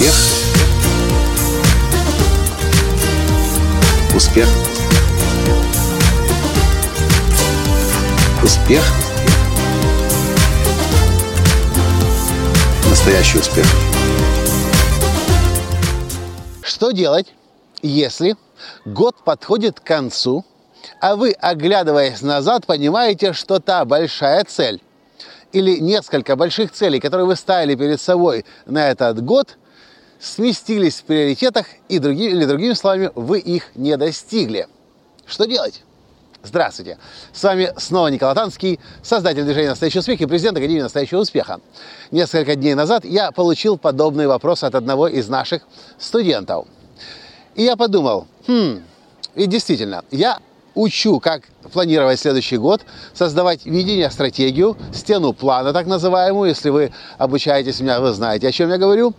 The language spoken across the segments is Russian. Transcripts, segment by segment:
Успех. Успех. Успех. Настоящий успех. Что делать, если год подходит к концу, а вы, оглядываясь назад, понимаете, что та большая цель или несколько больших целей, которые вы ставили перед собой на этот год, сместились в приоритетах, и другими, или другими словами, вы их не достигли. Что делать? Здравствуйте! С вами снова Николай Танский, создатель движения «Настоящий успех» и президент Академии «Настоящего успеха». Несколько дней назад я получил подобный вопрос от одного из наших студентов. И я подумал, хм, и действительно, я учу, как планировать следующий год, создавать видение, стратегию, стену плана так называемую. Если вы обучаетесь у меня, вы знаете, о чем я говорю.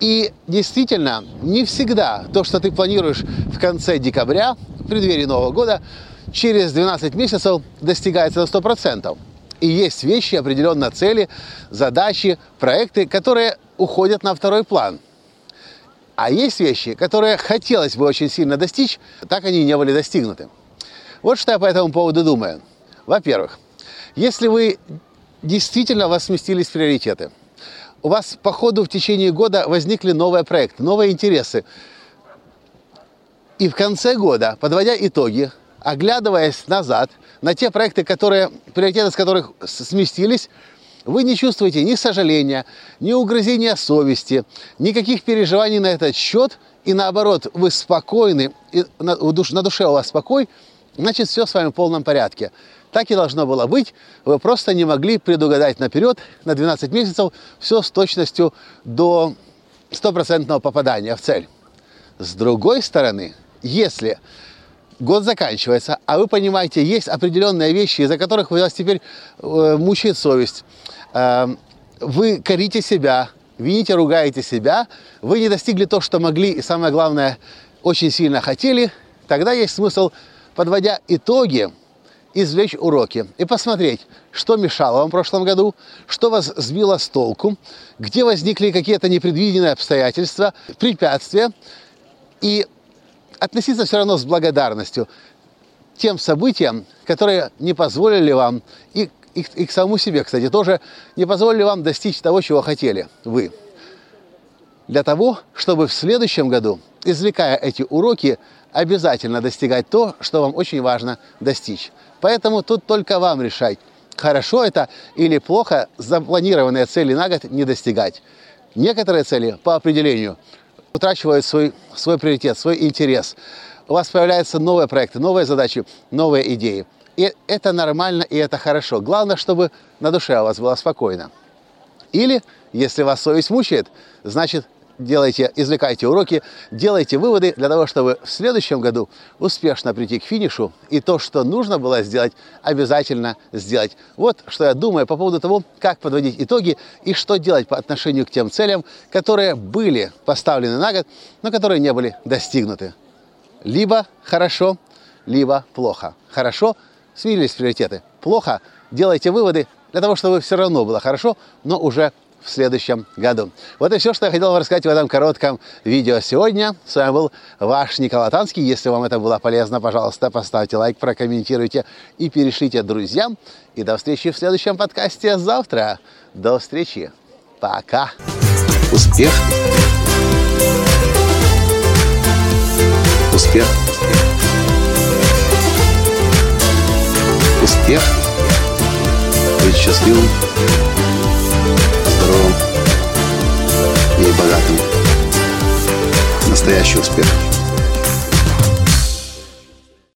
И действительно, не всегда то, что ты планируешь в конце декабря, в преддверии Нового года, через 12 месяцев достигается на 100%. И есть вещи, определенно цели, задачи, проекты, которые уходят на второй план. А есть вещи, которые хотелось бы очень сильно достичь, так они не были достигнуты. Вот что я по этому поводу думаю. Во-первых, если вы действительно у вас сместились приоритеты, у вас по ходу в течение года возникли новые проекты, новые интересы, и в конце года, подводя итоги, оглядываясь назад на те проекты, которые, приоритеты с которых сместились, вы не чувствуете ни сожаления, ни угрызения совести, никаких переживаний на этот счет, и наоборот, вы спокойны, и на, душе у вас спокой, значит, все с вами в полном порядке. Так и должно было быть. Вы просто не могли предугадать наперед на 12 месяцев все с точностью до стопроцентного попадания в цель. С другой стороны, если год заканчивается, а вы понимаете, есть определенные вещи, из-за которых вас теперь э, мучает совесть, э, вы корите себя, вините, ругаете себя, вы не достигли то, что могли, и самое главное, очень сильно хотели, тогда есть смысл, подводя итоги, извлечь уроки и посмотреть, что мешало вам в прошлом году, что вас сбило с толку, где возникли какие-то непредвиденные обстоятельства, препятствия, и относиться все равно с благодарностью тем событиям, которые не позволили вам, и, и, и к самому себе, кстати, тоже не позволили вам достичь того, чего хотели вы. Для того, чтобы в следующем году, извлекая эти уроки, обязательно достигать то, что вам очень важно достичь. Поэтому тут только вам решать, хорошо это или плохо запланированные цели на год не достигать. Некоторые цели по определению утрачивают свой, свой приоритет, свой интерес. У вас появляются новые проекты, новые задачи, новые идеи. И это нормально, и это хорошо. Главное, чтобы на душе у вас было спокойно. Или, если вас совесть мучает, значит, делайте, извлекайте уроки, делайте выводы для того, чтобы в следующем году успешно прийти к финишу и то, что нужно было сделать, обязательно сделать. Вот что я думаю по поводу того, как подводить итоги и что делать по отношению к тем целям, которые были поставлены на год, но которые не были достигнуты. Либо хорошо, либо плохо. Хорошо, смирились приоритеты. Плохо, делайте выводы для того, чтобы все равно было хорошо, но уже в следующем году. Вот и все, что я хотел вам рассказать в этом коротком видео сегодня. С вами был ваш Николай Танский. Если вам это было полезно, пожалуйста, поставьте лайк, прокомментируйте и перешлите друзьям. И до встречи в следующем подкасте завтра. До встречи. Пока. Успех. Успех. Успех. Быть счастливым Настоящий успех.